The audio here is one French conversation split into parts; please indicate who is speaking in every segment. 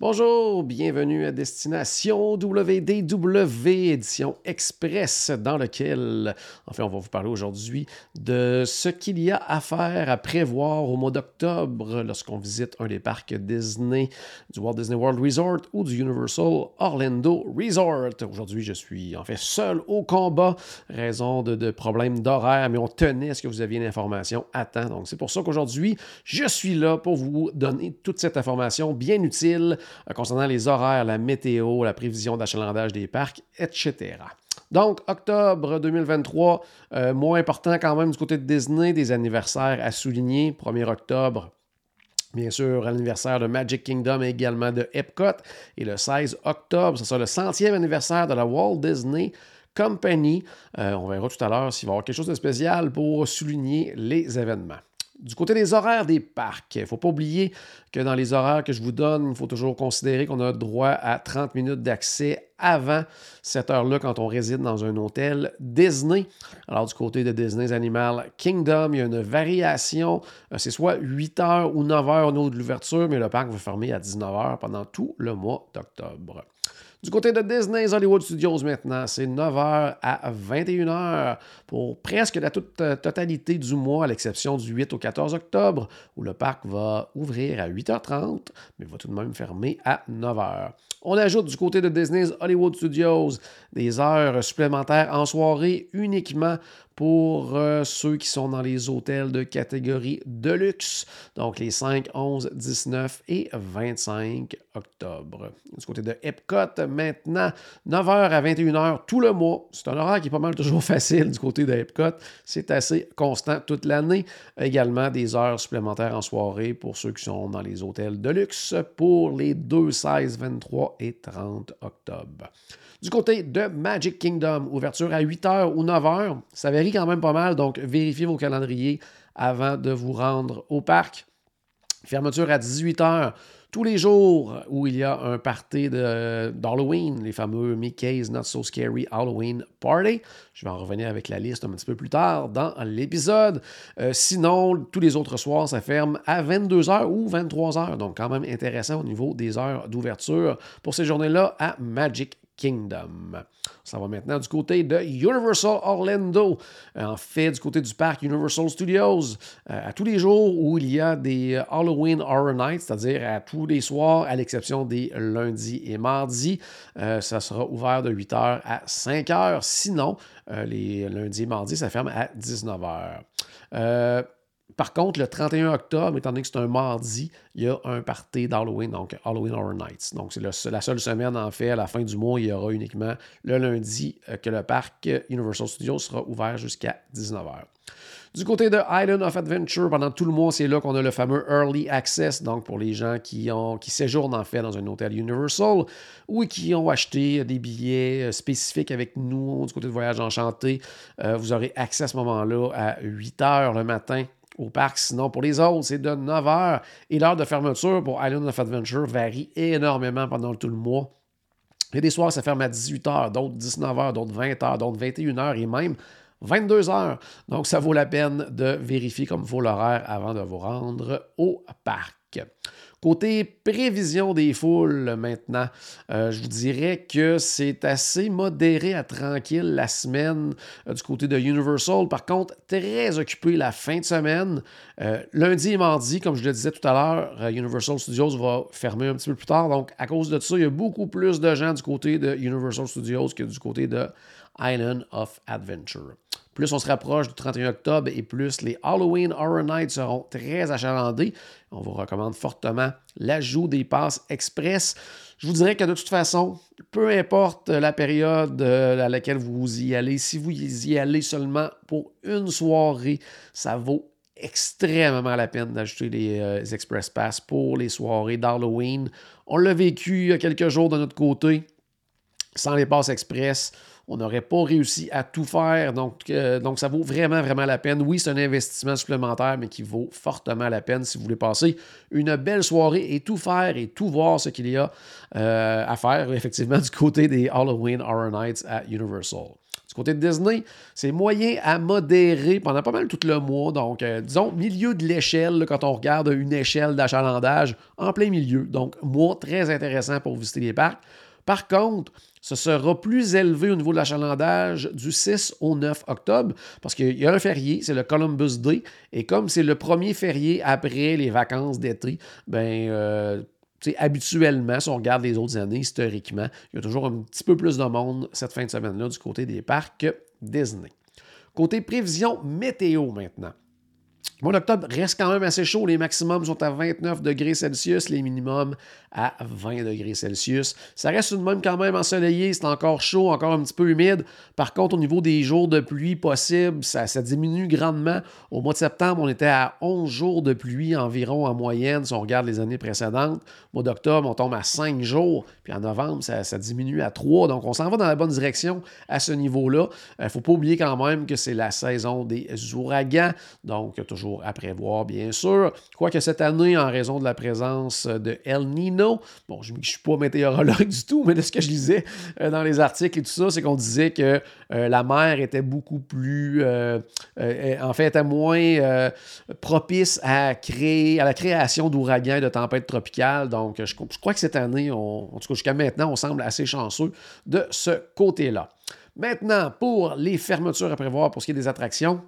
Speaker 1: Bonjour, bienvenue à Destination WDW, édition express, dans lequel, enfin, on va vous parler aujourd'hui de ce qu'il y a à faire, à prévoir au mois d'octobre lorsqu'on visite un des parcs Disney, du Walt Disney World Resort ou du Universal Orlando Resort. Aujourd'hui, je suis en fait seul au combat, raison de, de problèmes d'horaire, mais on tenait à ce que vous aviez l'information à temps. Donc, c'est pour ça qu'aujourd'hui, je suis là pour vous donner toute cette information bien utile concernant les horaires, la météo, la prévision d'achalandage des parcs, etc. Donc, octobre 2023, euh, moins important quand même du côté de Disney, des anniversaires à souligner. 1er octobre, Bien sûr, l'anniversaire de Magic Kingdom et également de Epcot. Et le 16 octobre, ce sera le centième anniversaire de la Walt Disney Company. Euh, on verra tout à l'heure s'il va y avoir quelque chose de spécial pour souligner les événements. Du côté des horaires des parcs, il ne faut pas oublier que dans les horaires que je vous donne, il faut toujours considérer qu'on a droit à 30 minutes d'accès avant cette heure-là quand on réside dans un hôtel Disney. Alors du côté de Disney's Animal Kingdom, il y a une variation. Euh, c'est soit 8 heures ou 9 heures au niveau de l'ouverture, mais le parc va fermer à 19 heures pendant tout le mois d'octobre. Du côté de Disney's Hollywood Studios maintenant, c'est 9h à 21h pour presque la toute euh, totalité du mois, à l'exception du 8 au 14 octobre, où le parc va ouvrir à 8h30, mais va tout de même fermer à 9h. On ajoute du côté de Disney's Hollywood Studios des heures supplémentaires en soirée uniquement pour euh, ceux qui sont dans les hôtels de catégorie de luxe, donc les 5, 11, 19 et 25 octobre. Du côté de Epcot, maintenant, 9h à 21h tout le mois. C'est un horaire qui est pas mal toujours facile du côté de Epcot. C'est assez constant toute l'année. Également des heures supplémentaires en soirée pour ceux qui sont dans les hôtels de luxe pour les 2, 16, 23 et 30 octobre. Du côté de Magic Kingdom, ouverture à 8h ou 9h, ça varie quand même pas mal, donc vérifiez vos calendriers avant de vous rendre au parc. Fermeture à 18h tous les jours où il y a un party d'Halloween, les fameux Mickey's Not So Scary Halloween Party. Je vais en revenir avec la liste un petit peu plus tard dans l'épisode. Euh, sinon, tous les autres soirs, ça ferme à 22h ou 23h. Donc, quand même intéressant au niveau des heures d'ouverture pour ces journées-là à Magic Kingdom. Ça va maintenant du côté de Universal Orlando. En fait, du côté du parc Universal Studios, euh, à tous les jours où il y a des Halloween Horror Nights, c'est-à-dire à tous les soirs, à l'exception des lundis et mardis, euh, ça sera ouvert de 8h à 5h. Sinon, euh, les lundis et mardis, ça ferme à 19h. Par contre, le 31 octobre, étant donné que c'est un mardi, il y a un party d'Halloween, donc Halloween Horror Nights. Donc, c'est la seule semaine, en fait, à la fin du mois, il y aura uniquement le lundi euh, que le parc Universal Studios sera ouvert jusqu'à 19h. Du côté de Island of Adventure, pendant tout le mois, c'est là qu'on a le fameux Early Access, donc pour les gens qui, séjournent en fait dans un hôtel Universal ou qui ont acheté des billets euh, spécifiques avec nous du côté de Voyage Enchanté. Euh, vous aurez accès à ce moment-là à 8 h le matin au parc. Sinon, pour les autres, c'est de 9 h. Et l'heure de fermeture pour Island of Adventure varie énormément pendant tout le mois. Il y a des soirs, ça ferme à 18 h, d'autres 19 h, d'autres 20 h, d'autres 21 h et même 22 h. Donc, ça vaut la peine de vérifier comme il faut l'horaire avant de vous rendre au parc. Côté prévision des foules maintenant, euh, je vous dirais que c'est assez modéré à tranquille la semaine euh, du côté de Universal. Par contre, très occupé la fin de semaine. Euh, lundi et mardi, comme je le disais tout à l'heure, Universal Studios va fermer un petit peu plus tard. Donc, à cause de ça, il y a beaucoup plus de gens du côté de Universal Studios que du côté de Island of Adventure. Plus on se rapproche du 31 octobre et plus les Halloween Horror Nights seront très achalandés. On vous recommande fortement l'ajout des passes express. Je vous dirais que de toute façon, peu importe la période euh, à laquelle vous y allez, si vous y allez seulement pour une soirée, ça vaut extrêmement la peine d'ajouter les, euh, Express Pass pour les soirées d'Halloween. On l'a vécu il y a quelques jours de notre côté. Sans les passes express, on n'aurait pas réussi à tout faire. Donc, euh, donc, ça vaut vraiment, vraiment la peine. Oui, c'est un investissement supplémentaire, mais qui vaut fortement la peine si vous voulez passer une belle soirée et tout faire et tout voir ce qu'il y a euh, à faire, effectivement, du côté des Halloween Horror Nights à Universal. Du côté de Disney, c'est moyen à modérer pendant pas mal tout le mois. Donc, euh, disons, milieu de l'échelle, quand on regarde une échelle d'achalandage, en plein milieu. Donc, mois très intéressant pour visiter les parcs. Par contre, ce sera plus élevé au niveau de l'achalandage du 6 au 9 octobre parce qu'il y a un férié, c'est le Columbus Day. Et comme c'est le premier férié après les vacances d'été, ben, euh, habituellement, si on regarde les autres années, historiquement, il y a toujours un petit peu plus de monde cette fin de semaine-là du côté des parcs Disney. Côté prévision météo maintenant. Le mois d'octobre reste quand même assez chaud. Les maximums sont à 29 degrés Celsius, les minimums à 20 degrés Celsius. Ça reste tout de même quand même ensoleillé, c'est encore chaud, encore un petit peu humide. Par contre, au niveau des jours de pluie possibles, ça, diminue grandement. Au mois de septembre, on était à 11 jours de pluie environ en moyenne si on regarde les années précédentes. Au mois d'octobre, on tombe à 5 jours. Puis en novembre, ça, diminue à 3. Donc on s'en va dans la bonne direction à ce niveau-là. Il euh, ne faut pas oublier quand même que c'est la saison des ouragans. Donc a à prévoir, bien sûr. Quoique cette année, en raison de la présence de El Nino, bon, je ne suis pas météorologue du tout, mais de ce que je lisais euh, dans les articles et tout ça, c'est qu'on disait que euh, la mer était beaucoup plus, euh, en fait, était moins propice à créer, à la création d'ouragans et de tempêtes tropicales. Donc, je, crois que cette année, en tout cas jusqu'à maintenant, on semble assez chanceux de ce côté-là. Maintenant, pour les fermetures à prévoir pour ce qui est des attractions,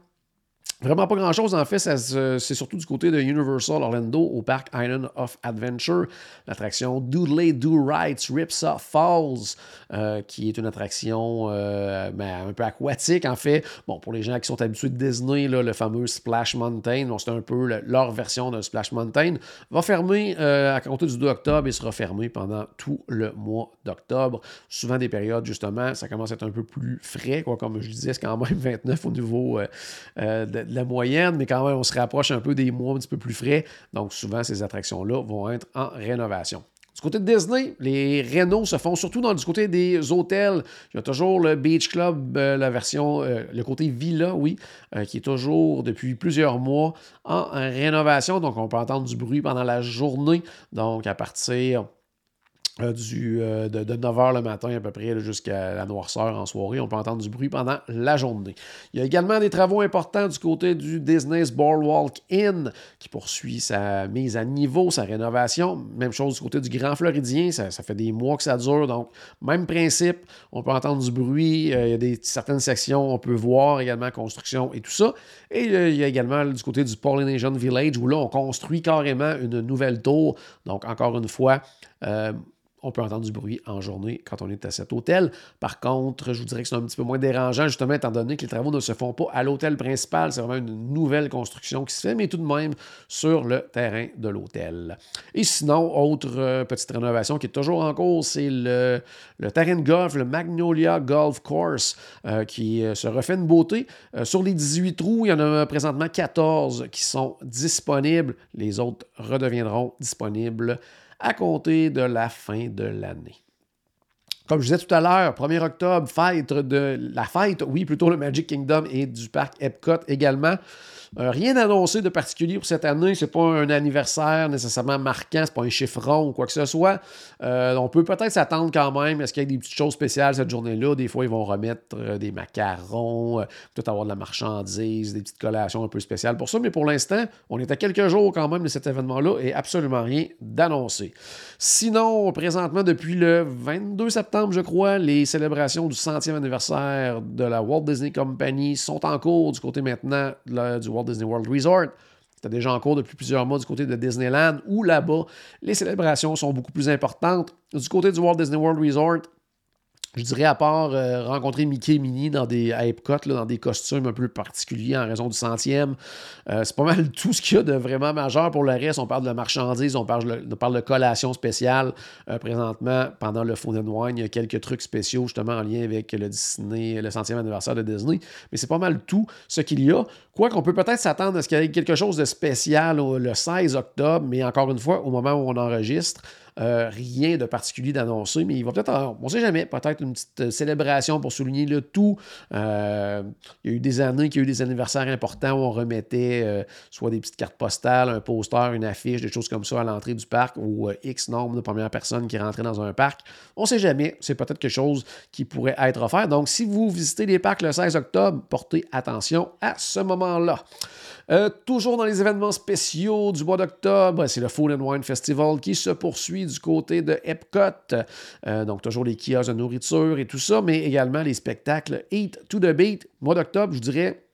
Speaker 1: Vraiment pas grand-chose. En fait, c'est surtout du côté de Universal Orlando au parc Island of Adventure. L'attraction Doodley Do Rights Ripsaw Falls, euh, qui est une attraction euh, ben, un peu aquatique, en fait. Bon, pour les gens qui sont habitués de Disney, le fameux Splash Mountain, c'est un peu leur version de Splash Mountain, va fermer euh, à compter du 2 octobre et sera fermé pendant tout le mois d'octobre. Souvent des périodes, justement, ça commence à être un peu plus frais, quoi, comme je disais, c'est quand même 29 au niveau de la moyenne, mais quand même, on se rapproche un peu des mois un petit peu plus frais. Donc, souvent, ces attractions-là vont être en rénovation. Du côté de Disney, les rénaux se font surtout dans du côté des hôtels. Il y a toujours le Beach Club, euh, la version, euh, le côté villa, oui, euh, qui est toujours depuis plusieurs mois en rénovation. Donc, on peut entendre du bruit pendant la journée. Donc, à partir du, euh, de, 9h le matin à peu près jusqu'à la noirceur en soirée. On peut entendre du bruit pendant la journée. Il y a également des travaux importants du côté du Disney's Boardwalk Inn qui poursuit sa mise à niveau, sa rénovation. Même chose du côté du Grand Floridien, ça, fait des mois que ça dure. Donc, même principe, on peut entendre du bruit. Euh, il y a des, certaines sections, on peut voir également construction et tout ça. Et il y a également du côté du Polynesian Village où là, on construit carrément une nouvelle tour. Donc, encore une fois, on peut entendre du bruit en journée quand on est à cet hôtel. Par contre, je vous dirais que c'est un petit peu moins dérangeant, justement, étant donné que les travaux ne se font pas à l'hôtel principal. C'est vraiment une nouvelle construction qui se fait, mais tout de même sur le terrain de l'hôtel. Et sinon, autre euh, petite rénovation qui est toujours en cours, c'est le, terrain de golf, le Magnolia Golf Course, euh, qui euh, se refait une beauté. sur les 18 trous, il y en a présentement 14 qui sont disponibles. Les autres redeviendront disponibles à compter de la fin de l'année. Comme je disais tout à l'heure, 1er octobre, fête de la fête, oui, plutôt le Magic Kingdom et du parc Epcot également. Euh, rien annoncé de particulier pour cette année. C'est pas un anniversaire nécessairement marquant, c'est pas un chiffron ou quoi que ce soit. Euh, on peut peut-être s'attendre quand même. Est-ce qu'il y a des petites choses spéciales cette journée-là? Des fois, ils vont remettre euh, des macarons, peut-être avoir de la marchandise, des petites collations un peu spéciales pour ça. Mais pour l'instant, on est à quelques jours quand même de cet événement-là et absolument rien d'annoncé. Sinon, présentement, depuis le 22 septembre, je crois, les célébrations du centième anniversaire de la Walt Disney Company sont en cours du côté maintenant du Walt Disney World Resort. C'était déjà en cours depuis plusieurs mois du côté de Disneyland, où là-bas, les célébrations sont beaucoup plus importantes. Du côté du Walt Disney World Resort, je dirais, à part euh, rencontrer Mickey et Minnie dans des, à Epcot, dans des costumes un peu particuliers en raison du centième, euh, c'est pas mal tout ce qu'il y a de vraiment majeur. Pour le reste, on parle de marchandises, on parle, on parle de collations spéciales. Euh, présentement, pendant le Food and Wine, il y a quelques trucs spéciaux justement en lien avec le Disney, le centième anniversaire de Disney. Mais c'est pas mal tout ce qu'il y a. Quoi qu'on peut peut-être s'attendre à ce qu'il y ait quelque chose de spécial le 16 octobre, mais encore une fois, au moment où on enregistre, rien de particulier d'annoncer, mais il va peut-être, on ne sait jamais, peut-être une petite célébration pour souligner le tout. il y a eu des années qu'il y a eu des anniversaires importants où on remettait soit des petites cartes postales, un poster, une affiche, des choses comme ça à l'entrée du parc ou X nombre de premières personnes qui rentraient dans un parc. On ne sait jamais, c'est peut-être quelque chose qui pourrait être offert. Donc, si vous visitez les parcs le 16 octobre, portez attention à ce moment-là. Euh, toujours dans les événements spéciaux du mois d'octobre, c'est le Food and Wine Festival qui se poursuit du côté de Epcot. Euh, donc, toujours les kiosques de nourriture et tout ça, mais également les spectacles Eat to the Beat. Mois d'octobre, je dirais,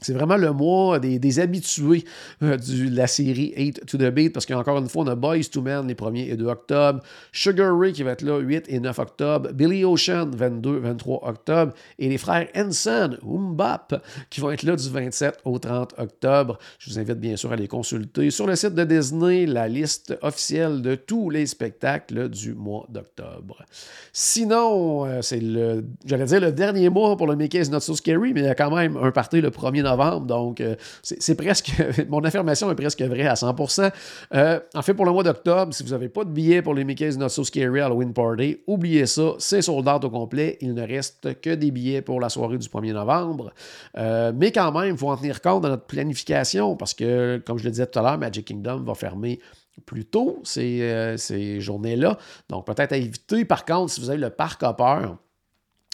Speaker 1: c'est vraiment le mois des, habitués euh, de la série 8 to the Beat, parce qu'encore une fois, on a Boys to Men les 1er et 2 octobre, Sugar Ray qui va être là 8 et 9 octobre, Billy Ocean 22, 23 octobre, et les frères Henson, Umbap, qui vont être là du 27 au 30 octobre. Je vous invite bien sûr à les consulter sur le site de Disney, la liste officielle de tous les spectacles du mois d'octobre. Sinon, euh, c'est le, j'allais dire le dernier mois pour le Mickey's Not So Scary, mais il y a quand même un party le 1er novembre, donc euh, c'est presque, mon affirmation est presque vraie à 100%. Euh, en fait, pour le mois d'octobre, si vous n'avez pas de billets pour les Mickey's Not So Scary Halloween Party, oubliez ça, c'est sold out au complet. Il ne reste que des billets pour la soirée du 1er novembre. Euh, mais quand même, il faut en tenir compte dans notre planification parce que, comme je le disais tout à l'heure, Magic Kingdom va fermer plus tôt ces, ces journées-là. Donc, peut-être à éviter. Par contre, si vous avez le parc hopper,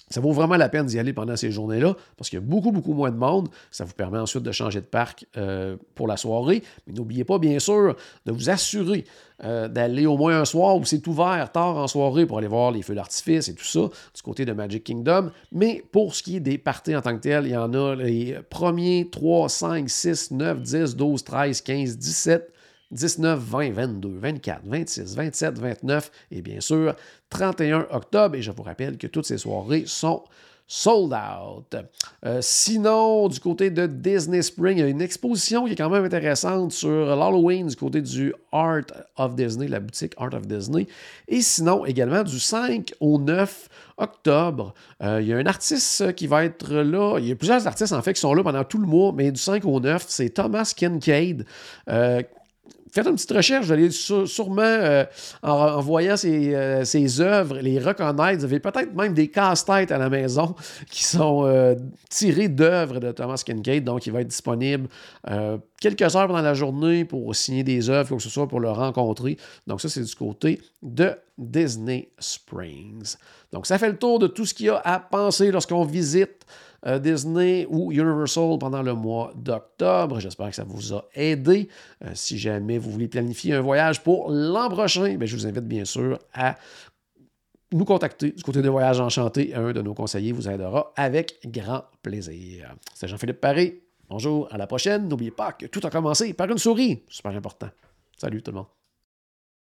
Speaker 1: ça vaut vraiment la peine d'y aller pendant ces journées-là parce qu'il y a beaucoup, beaucoup moins de monde. Ça vous permet ensuite de changer de parc euh, pour la soirée. Mais n'oubliez pas, bien sûr, de vous assurer euh, d'aller au moins un soir où c'est ouvert tard en soirée pour aller voir les feux d'artifice et tout ça du côté de Magic Kingdom. Mais pour ce qui est des parties en tant que telles, il y en a les premiers 3, 5, 6, 9, 10, 12, 13, 15, 17, 19, 20, 22, 24, 26, 27, 29 et bien sûr 31 octobre. Et je vous rappelle que toutes ces soirées sont sold out. Euh, sinon, du côté de Disney Spring, il y a une exposition qui est quand même intéressante sur l'Halloween du côté du Art of Disney, la boutique Art of Disney. Et sinon, également du 5 au 9 octobre, euh, il y a un artiste qui va être là. Il y a plusieurs artistes en fait qui sont là pendant tout le mois, mais du 5 au 9, c'est Thomas Kincaid. Euh, faites une petite recherche, vous allez sûrement, euh, en, voyant ces, euh, œuvres, les reconnaître. Vous avez peut-être même des casse-têtes à la maison qui sont euh, tirés d'œuvres de Thomas Kincaid, donc il va être disponible quelques heures pendant la journée pour signer des œuvres, quoi que ce soit, pour le rencontrer. Donc ça, c'est du côté de Disney Springs. Donc ça fait le tour de tout ce qu'il y a à penser lorsqu'on visite euh, Disney ou Universal pendant le mois d'octobre. J'espère que ça vous a aidé. Euh, si jamais vous voulez planifier un voyage pour l'an prochain, ben, je vous invite bien sûr à nous contacter du côté de Voyage Enchanté. Un de nos conseillers vous aidera avec grand plaisir. C'est Jean-Philippe Paré. Bonjour, à la prochaine. N'oubliez pas que tout a commencé par une souris. Super important. Salut tout le monde.